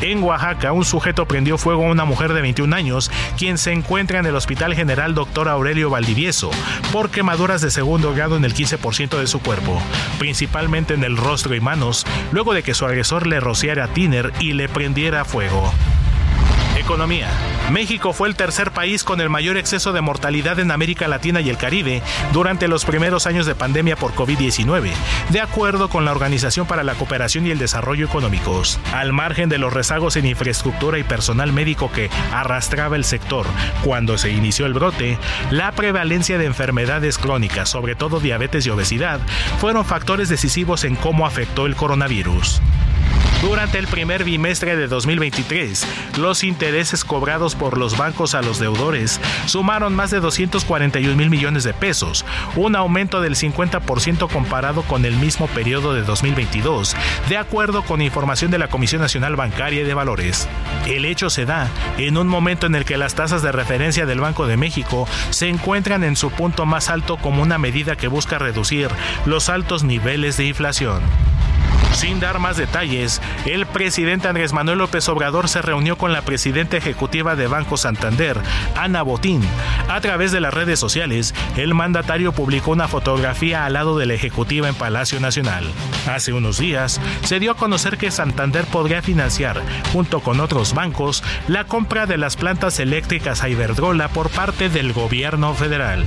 En Oaxaca, un sujeto prendió fuego a una mujer de 21 años, quien se encuentra en el Hospital General Dr. Aurelio Valdivieso, por quemaduras de segundo grado en el 15% de su cuerpo, principalmente en el rostro y manos, luego de que su agresor le rociara tiner y le prendiera fuego. Economía. México fue el tercer país con el mayor exceso de mortalidad en América Latina y el Caribe durante los primeros años de pandemia por COVID-19, de acuerdo con la Organización para la Cooperación y el Desarrollo Económicos. Al margen de los rezagos en infraestructura y personal médico que arrastraba el sector cuando se inició el brote, la prevalencia de enfermedades crónicas, sobre todo diabetes y obesidad, fueron factores decisivos en cómo afectó el coronavirus. Durante el primer bimestre de 2023, los intereses cobrados por los bancos a los deudores sumaron más de 241 mil millones de pesos, un aumento del 50% comparado con el mismo periodo de 2022, de acuerdo con información de la Comisión Nacional Bancaria y de Valores. El hecho se da en un momento en el que las tasas de referencia del Banco de México se encuentran en su punto más alto como una medida que busca reducir los altos niveles de inflación. Sin dar más detalles, el presidente Andrés Manuel López Obrador se reunió con la presidenta ejecutiva de Banco Santander, Ana Botín. A través de las redes sociales, el mandatario publicó una fotografía al lado de la ejecutiva en Palacio Nacional. Hace unos días, se dio a conocer que Santander podría financiar, junto con otros bancos, la compra de las plantas eléctricas a Iberdrola por parte del gobierno federal.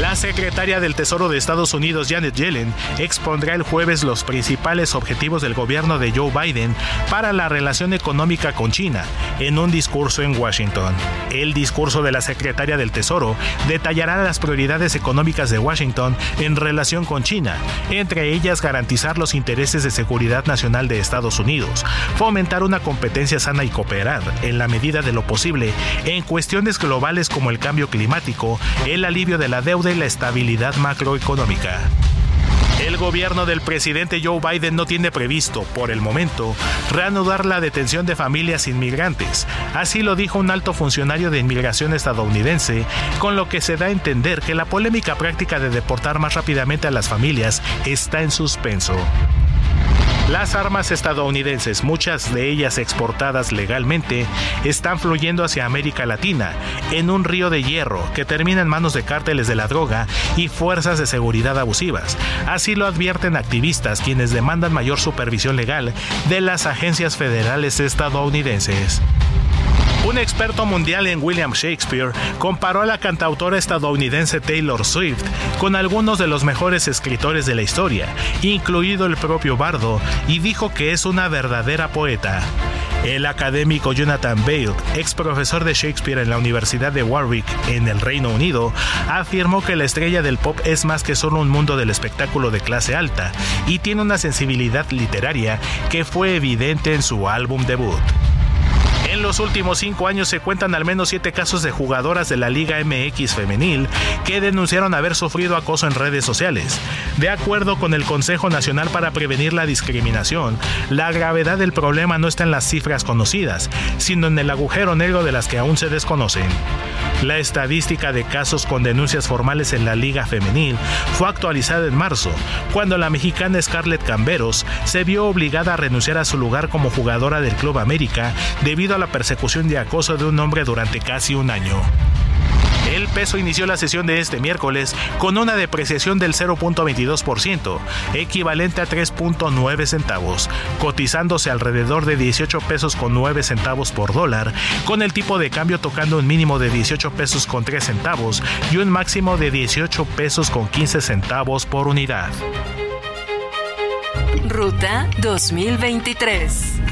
La secretaria del Tesoro de Estados Unidos, Janet Yellen, expondrá el jueves los principales objetivos del gobierno de Joe Biden para la relación económica con China en un discurso en Washington. El discurso de la secretaria del Tesoro detallará las prioridades económicas de Washington en relación con China, entre ellas garantizar los intereses de seguridad nacional de Estados Unidos, fomentar una competencia sana y cooperar, en la medida de lo posible, en cuestiones globales como el cambio climático, el alivio de la deuda la estabilidad macroeconómica. El gobierno del presidente Joe Biden no tiene previsto, por el momento, reanudar la detención de familias inmigrantes. Así lo dijo un alto funcionario de inmigración estadounidense, con lo que se da a entender que la polémica práctica de deportar más rápidamente a las familias está en suspenso. Las armas estadounidenses, muchas de ellas exportadas legalmente, están fluyendo hacia América Latina en un río de hierro que termina en manos de cárteles de la droga y fuerzas de seguridad abusivas. Así lo advierten activistas quienes demandan mayor supervisión legal de las agencias federales estadounidenses. Un experto mundial en William Shakespeare comparó a la cantautora estadounidense Taylor Swift con algunos de los mejores escritores de la historia, incluido el propio Bardo, y dijo que es una verdadera poeta. El académico Jonathan Bale, ex profesor de Shakespeare en la Universidad de Warwick, en el Reino Unido, afirmó que la estrella del pop es más que solo un mundo del espectáculo de clase alta y tiene una sensibilidad literaria que fue evidente en su álbum debut. En los últimos cinco años se cuentan al menos siete casos de jugadoras de la Liga MX femenil que denunciaron haber sufrido acoso en redes sociales. De acuerdo con el Consejo Nacional para Prevenir la Discriminación, la gravedad del problema no está en las cifras conocidas, sino en el agujero negro de las que aún se desconocen. La estadística de casos con denuncias formales en la Liga Femenil fue actualizada en marzo, cuando la mexicana Scarlett Camberos se vio obligada a renunciar a su lugar como jugadora del Club América debido a la persecución y acoso de un hombre durante casi un año. El peso inició la sesión de este miércoles con una depreciación del 0.22%, equivalente a 3.9 centavos, cotizándose alrededor de 18 pesos con 9 centavos por dólar, con el tipo de cambio tocando un mínimo de 18 pesos con 3 centavos y un máximo de 18 pesos con 15 centavos por unidad. Ruta 2023.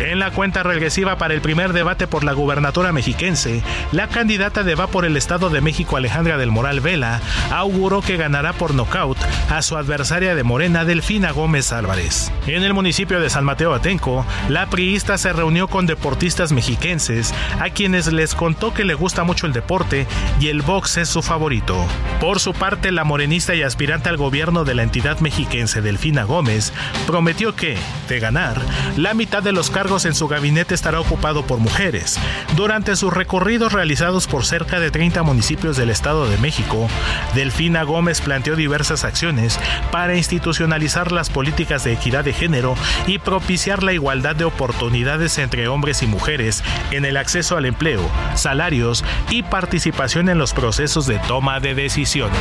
En la cuenta regresiva para el primer debate por la gubernatura mexiquense, la candidata de Va por el Estado de México Alejandra del Moral Vela auguró que ganará por nocaut a su adversaria de Morena Delfina Gómez Álvarez. En el municipio de San Mateo Atenco, la priista se reunió con deportistas mexiquenses a quienes les contó que le gusta mucho el deporte y el box es su favorito. Por su parte, la morenista y aspirante al gobierno de la entidad mexiquense Delfina Gómez prometió que, de ganar, la mitad de los cargos en su gabinete estará ocupado por mujeres. Durante sus recorridos realizados por cerca de 30 municipios del Estado de México, Delfina Gómez planteó diversas acciones para institucionalizar las políticas de equidad de género y propiciar la igualdad de oportunidades entre hombres y mujeres en el acceso al empleo, salarios y participación en los procesos de toma de decisiones.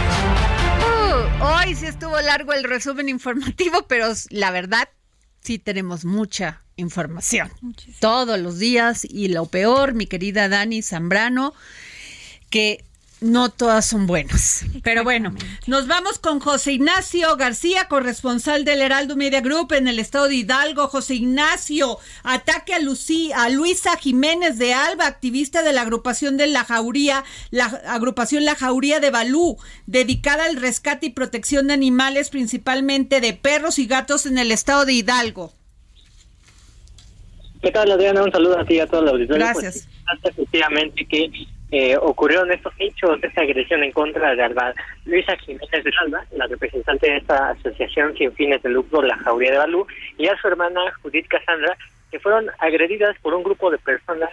Uh, hoy sí estuvo largo el resumen informativo, pero la verdad sí tenemos mucha información. Todos los días y lo peor, mi querida Dani Zambrano, que no todas son buenas. Pero bueno, nos vamos con José Ignacio García, corresponsal del Heraldo Media Group en el estado de Hidalgo. José Ignacio, ataque a, a Luisa Jiménez de Alba, activista de la agrupación de la Jauría, la agrupación La Jauría de Balú, dedicada al rescate y protección de animales, principalmente de perros y gatos en el estado de Hidalgo. ¿Qué tal, Adriana? Un saludo a ti y a todos los auditores. Gracias. Pues, efectivamente que eh, ocurrieron estos hechos, esta agresión en contra de Alba. Luisa Jiménez de Alba, la representante de esta asociación sin fines de lucro, la Jauría de Balú, y a su hermana Judith Casandra, que fueron agredidas por un grupo de personas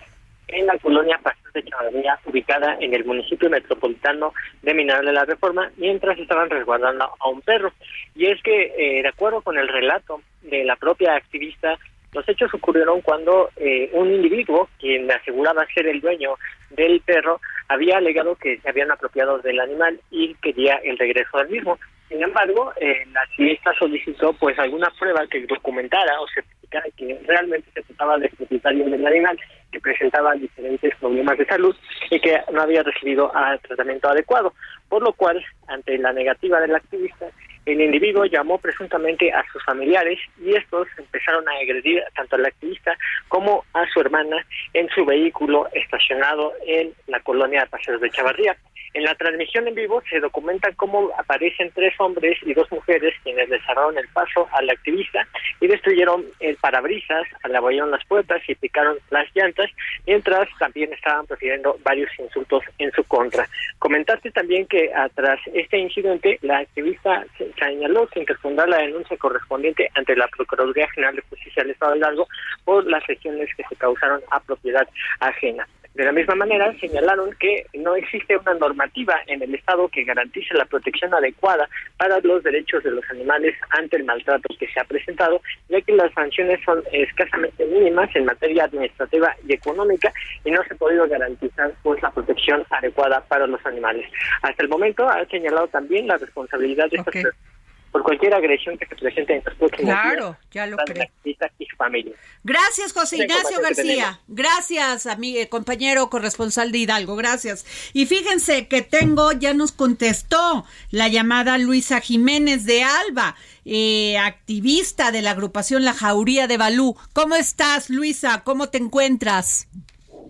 en la colonia Pastor de Chavarría, ubicada en el municipio metropolitano de Mineral de la Reforma, mientras estaban resguardando a un perro. Y es que, eh, de acuerdo con el relato de la propia activista, los hechos ocurrieron cuando eh, un individuo, quien aseguraba ser el dueño del perro, había alegado que se habían apropiado del animal y quería el regreso del mismo. Sin embargo, eh, la activista solicitó pues alguna prueba que documentara o certificara que realmente se trataba del propietario del animal que presentaba diferentes problemas de salud y que no había recibido ah, tratamiento adecuado, por lo cual, ante la negativa del activista, el individuo llamó presuntamente a sus familiares y estos empezaron a agredir tanto al activista como a su hermana en su vehículo estacionado en la colonia de Paseos de Chavarría. En la transmisión en vivo se documenta cómo aparecen tres hombres y dos mujeres quienes le cerraron el paso al activista y destruyeron el parabrisas, abrieron las puertas y picaron las llantas, mientras también estaban profiriendo varios insultos en su contra. Comentaste también que ah, tras este incidente, la activista señaló que interpondrá la denuncia correspondiente ante la Procuraduría General de Justicia del Estado de Largo por las lesiones que se causaron a propiedad ajena. De la misma manera, señalaron que no existe una normativa en el Estado que garantice la protección adecuada para los derechos de los animales ante el maltrato que se ha presentado, ya que las sanciones son escasamente mínimas en materia administrativa y económica y no se ha podido garantizar pues la protección adecuada para los animales. Hasta el momento ha señalado también la responsabilidad de estas personas por cualquier agresión que se presente en los próximos Claro, ya lo creo. y su familia. Gracias, José Ignacio García. Gracias a mi eh, compañero corresponsal de Hidalgo. Gracias. Y fíjense que tengo, ya nos contestó la llamada Luisa Jiménez de Alba, eh, activista de la agrupación La Jauría de Balú. ¿Cómo estás, Luisa? ¿Cómo te encuentras?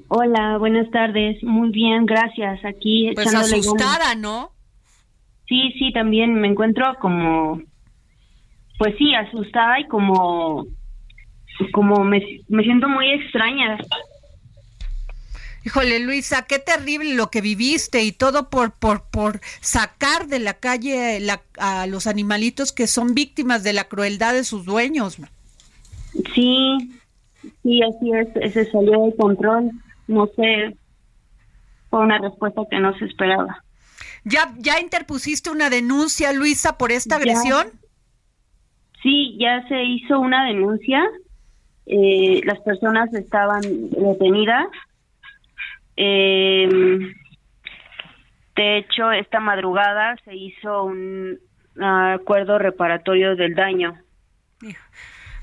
Hola, buenas tardes. Muy bien, gracias. Aquí Pues echándole asustada, ¿no? Sí, sí, también me encuentro como, pues sí, asustada y como, como me, me siento muy extraña. Híjole, Luisa, qué terrible lo que viviste y todo por por por sacar de la calle la- a los animalitos que son víctimas de la crueldad de sus dueños. Sí, sí, así es, se salió de control. No sé, fue una respuesta que no se esperaba. ¿Ya ya interpusiste una denuncia, Luisa, por esta Ya. agresión? Sí, ya se hizo una denuncia. Eh, las personas estaban detenidas. Eh, de hecho, esta madrugada se hizo un acuerdo reparatorio del daño.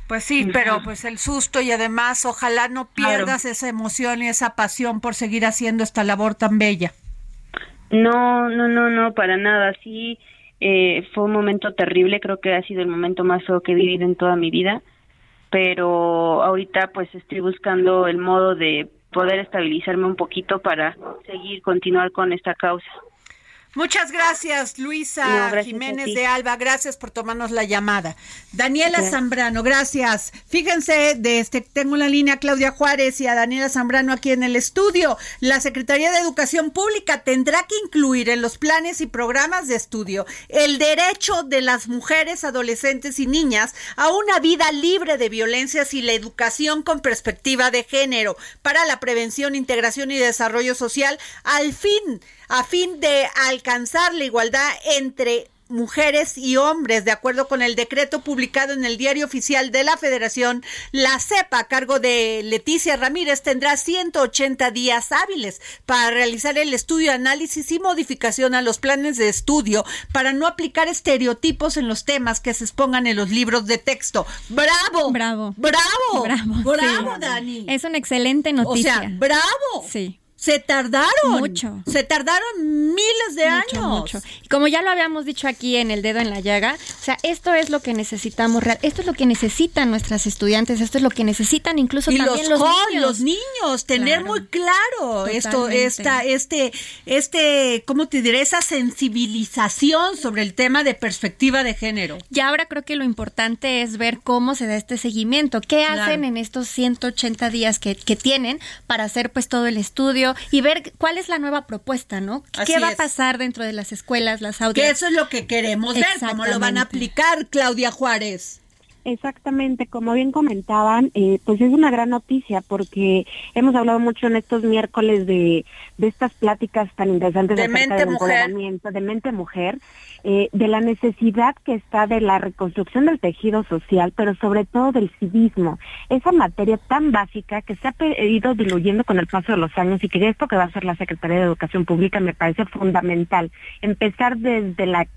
Pues sí, pero pues el susto y además ojalá no pierdas esa emoción y esa pasión por seguir haciendo esta labor tan bella. No, no, no, no, para nada. Sí, eh, fue un momento terrible. Creo que ha sido el momento más feo que he vivido en toda mi vida. Pero ahorita pues estoy buscando el modo de poder estabilizarme un poquito para seguir, continuar con esta causa. Muchas gracias, Luisa No, gracias a Jiménez de Alba. Gracias por tomarnos la llamada. Daniela Gracias. Zambrano, gracias. Fíjense, de este, tengo en la línea a Claudia Juárez y a Daniela Zambrano aquí en el estudio. La Secretaría de Educación Pública tendrá que incluir en los planes y programas de estudio el derecho de las mujeres, adolescentes y niñas a una vida libre de violencias y la educación con perspectiva de género para la prevención, integración y desarrollo social al fin a fin de alcanzar la igualdad entre mujeres y hombres, de acuerdo con el decreto publicado en el Diario Oficial de la Federación, la CEPA, a cargo de Leticia Ramírez, tendrá 180 días hábiles para realizar el estudio, análisis y modificación a los planes de estudio para no aplicar estereotipos en los temas que se expongan en los libros de texto. ¡Bravo! Bravo. ¡Bravo! Bravo. ¡Bravo, sí. Dani! Es una excelente noticia. O sea, bravo. Sí. Se tardaron. Mucho. Se tardaron miles de Mucho, años. mucho. Y como ya lo habíamos dicho aquí en el dedo en la llaga, o sea, esto es lo que necesitamos, real- esto es lo que necesitan nuestras estudiantes, esto es lo que necesitan incluso y también los, los, niños. los niños, tener Claro. muy claro esto, esta, este, este, ¿cómo te diré? Esa sensibilización sobre el tema de perspectiva de género. Y ahora creo que lo importante es ver cómo se da este seguimiento, qué Claro. hacen en estos 180 días que, que tienen para hacer pues todo el estudio y ver cuál es la nueva propuesta, ¿no? Así ¿Qué va es. a pasar dentro de las escuelas, las Que audios? eso es lo que queremos ver, cómo lo van a aplicar, Claudia Juárez. Exactamente, como bien comentaban, eh, pues es una gran noticia porque hemos hablado mucho en estos miércoles de, de estas pláticas tan interesantes De mente del mujer. empoderamiento, de mente mujer, eh, de la necesidad que está de la reconstrucción del tejido social, pero sobre todo del civismo, esa materia tan básica que se ha ido diluyendo con el paso de los años y que esto que va a hacer la Secretaría de Educación Pública me parece fundamental, empezar desde la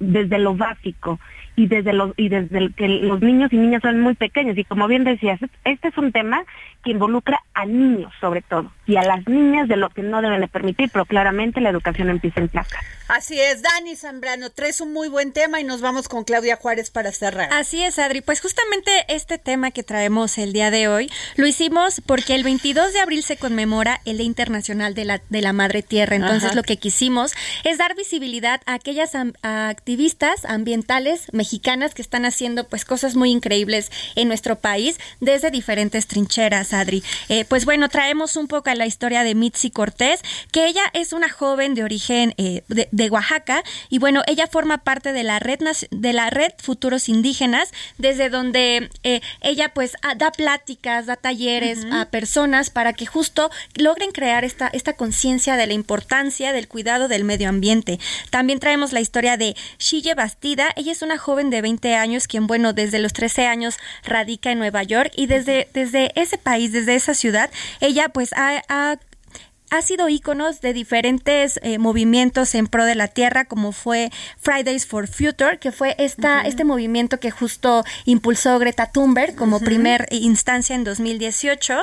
desde lo básico y desde los y desde el que los niños y niñas son muy pequeños y como bien decías este es un tema que involucra a niños sobre todo y a las niñas de lo que no deben de permitir pero claramente la educación empieza en casa Así es, Dani Zambrano, traes un muy buen tema y nos vamos con Claudia Juárez para cerrar. Así es, Adri. Pues justamente este tema que traemos el día de hoy lo hicimos porque el 22 de abril se conmemora el Día Internacional de la, de la Madre Tierra. Entonces Ajá. lo que quisimos es dar visibilidad a aquellas am- a activistas ambientales mexicanas que están haciendo pues cosas muy increíbles en nuestro país desde diferentes trincheras, Adri. Eh, pues bueno, traemos un poco a la historia de Mitzi Cortés, que ella es una joven de origen eh, de, de Oaxaca y bueno, ella forma parte de la red de la red Futuros Indígenas, desde donde eh, ella pues da pláticas, da talleres a personas para que justo logren crear esta esta conciencia de la importancia del cuidado del medio ambiente. También traemos la historia de Shille Bastida, ella es una joven de 20 años quien bueno, desde los 13 años radica en Nueva York y desde desde ese país, desde esa ciudad, ella pues ha, ha ha sido íconos de diferentes eh, movimientos en pro de la tierra, como fue Fridays for Future, que fue esta, este movimiento que justo impulsó Greta Thunberg como primer instancia en 2018.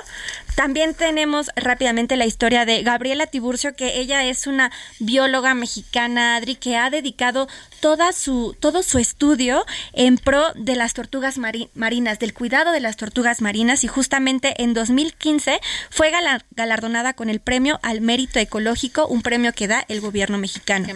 También tenemos rápidamente la historia de Gabriela Tiburcio, que ella es una bióloga mexicana, Adri, que ha dedicado toda su, todo su estudio en pro de las tortugas mari- marinas, del cuidado de las tortugas marinas, y justamente en 2015 fue gala- galardonada con el premio al mérito ecológico, un premio que da el gobierno mexicano. Qué.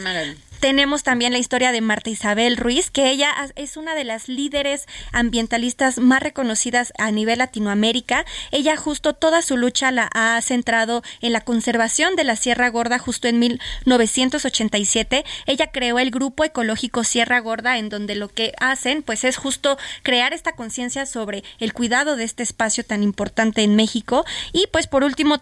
Tenemos también la historia de Marta Isabel Ruiz, que ella es una de las líderes ambientalistas más reconocidas a nivel Latinoamérica. Ella justo toda su lucha la ha centrado en la conservación de la Sierra Gorda justo en 1987. Ella creó el grupo ecológico Sierra Gorda en donde lo que hacen pues es justo crear esta conciencia sobre el cuidado de este espacio tan importante en México. Y pues por último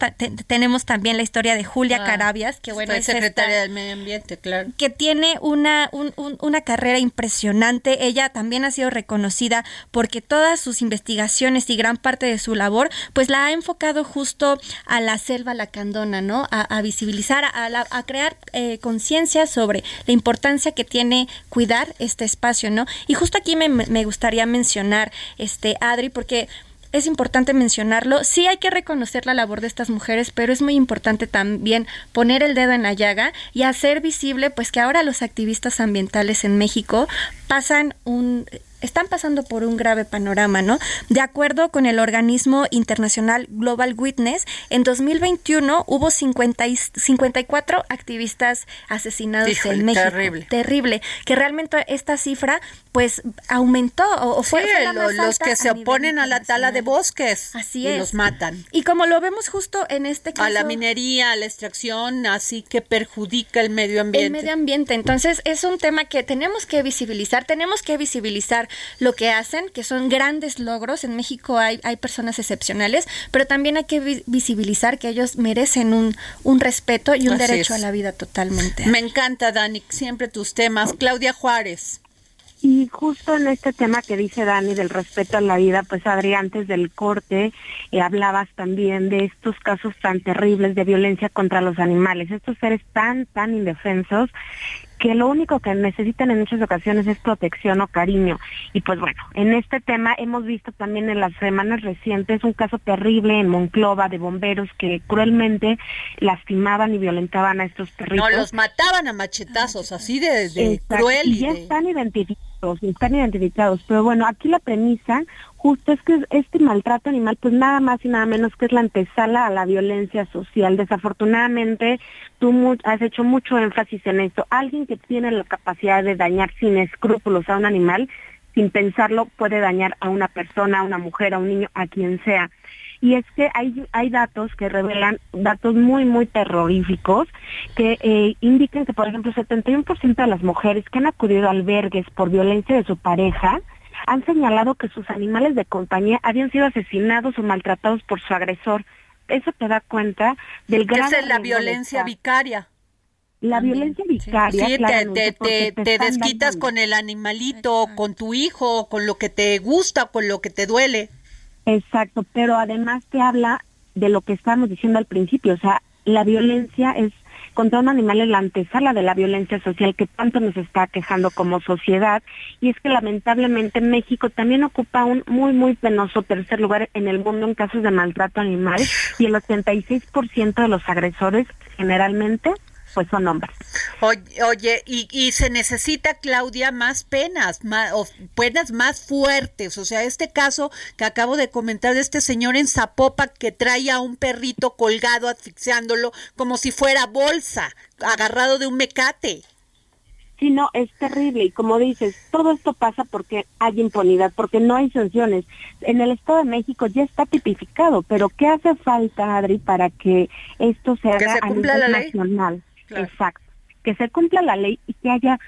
tenemos también la historia de Julia Ah, Carabias, que bueno, es esta- secretaria del Medio Ambiente, claro. que tiene una, un- un- una carrera impresionante. Ella también ha sido reconocida porque todas sus investigaciones y gran parte de su labor, pues la ha enfocado justo a la selva lacandona, ¿no? A, a visibilizar, a, la- a crear eh, conciencia sobre la importancia que tiene cuidar este espacio, ¿no? Y justo aquí me, me gustaría mencionar, este, Adri, porque es importante mencionarlo. Sí hay que reconocer la labor de estas mujeres, pero es muy importante también poner el dedo en la llaga y hacer visible pues que ahora los activistas ambientales en México pasan un están pasando por un grave panorama, ¿no? De acuerdo con el organismo internacional Global Witness, en 2021 hubo 50 y- 54 activistas asesinados Híjole, en México. terrible. Terrible. Que realmente esta cifra pues aumentó o, fue, Sí, fue la lo- más los alta que se oponen a la tala de bosques Así y es. los matan. Y como lo vemos justo en este caso. A la minería, a la extracción, así que perjudica el medio ambiente. El medio ambiente. Entonces, es un tema que tenemos que visibilizar. Tenemos que visibilizar lo que hacen, que son grandes logros. En México hay, hay personas excepcionales, pero también hay que vi- visibilizar que ellos merecen un, un respeto y un Así derecho es. a la vida totalmente. Me encanta, Dani, siempre tus temas. Claudia Juárez. Y justo en este tema que dice Dani del respeto a la vida, pues Adri, antes del corte eh, hablabas también de estos casos tan terribles de violencia contra los animales, estos seres tan, tan indefensos que lo único que necesitan en muchas ocasiones es protección o cariño. Y pues bueno, en este tema hemos visto también en las semanas recientes un caso terrible en Monclova de bomberos que cruelmente lastimaban y violentaban a estos perritos. No, los mataban a machetazos, así de, de cruel. y Y ya de- están identificados, están identificados. Pero bueno, aquí la premisa justo es que este maltrato animal, pues nada más y nada menos que es la antesala a la violencia social. Desafortunadamente, tú has hecho mucho énfasis en esto. Alguien que tiene la capacidad de dañar sin escrúpulos a un animal, sin pensarlo, puede dañar a una persona, a una mujer, a un niño, a quien sea. Y es que hay, hay datos que revelan datos muy, muy terroríficos que eh, indican que, por ejemplo, 71% de las mujeres que han acudido a albergues por violencia de su pareja han señalado que sus animales de compañía habían sido asesinados o maltratados por su agresor. Eso te da cuenta del grave esa es la violencia vicaria. La violencia vicaria, Sí, te, te, desquitas con el animalito, con tu hijo, con lo que te gusta, con lo que te duele. Exacto, pero además te habla de lo que estábamos diciendo al principio, o sea, la violencia es contra un animal es la antesala de la violencia social que tanto nos está quejando como sociedad y es que lamentablemente México también ocupa un muy muy penoso tercer lugar en el mundo en casos de maltrato animal y el 86% de los agresores generalmente pues son hombres. Oye, oye, y, y se necesita, Claudia, más penas, más, o penas más fuertes. O sea, este caso que acabo de comentar de este señor en Zapopa que trae a un perrito colgado, asfixiándolo, como si fuera bolsa, agarrado de un mecate. Sí, no, es terrible y como dices, todo esto pasa porque hay impunidad, porque no hay sanciones. En el Estado de México ya está tipificado, pero ¿qué hace falta, Adri, para que esto se haga se a cumpla nivel la ley. Claro. Exacto, que se cumpla la ley y que haya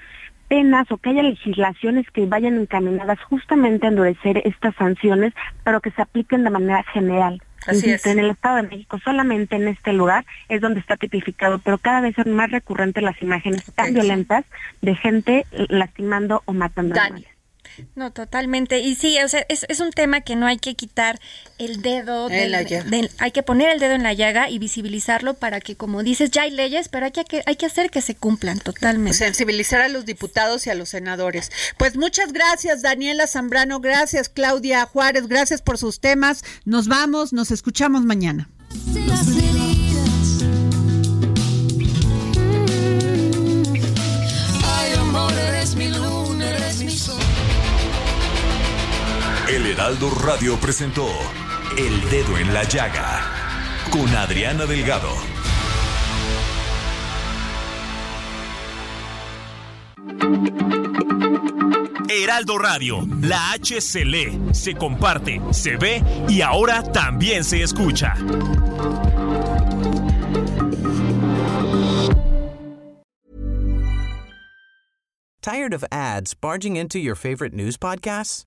penas o que haya legislaciones que vayan encaminadas justamente a endurecer estas sanciones, pero que se apliquen de manera general. Así Insisto, es. En el Estado de México, solamente en este lugar es donde está tipificado, pero cada vez son más recurrentes las imágenes tan violentas de gente lastimando o matando Dani. animales. No, totalmente. Y sí, o sea, es, es un tema que no hay que quitar el dedo, En del- la llaga. del- hay que poner el dedo en la llaga y visibilizarlo para que, como dices, ya hay leyes, pero hay que, hay que hacer que se cumplan totalmente. Sensibilizar a los diputados y a los senadores. Pues muchas gracias, Daniela Zambrano, gracias, Claudia Juárez, gracias por sus temas. Nos vamos, nos escuchamos mañana. las El Heraldo Radio presentó El Dedo en la Llaga con Adriana Delgado. Heraldo Radio, la H se lee, se comparte, se ve y ahora también se escucha. Tired of ads barging into your favorite news podcasts?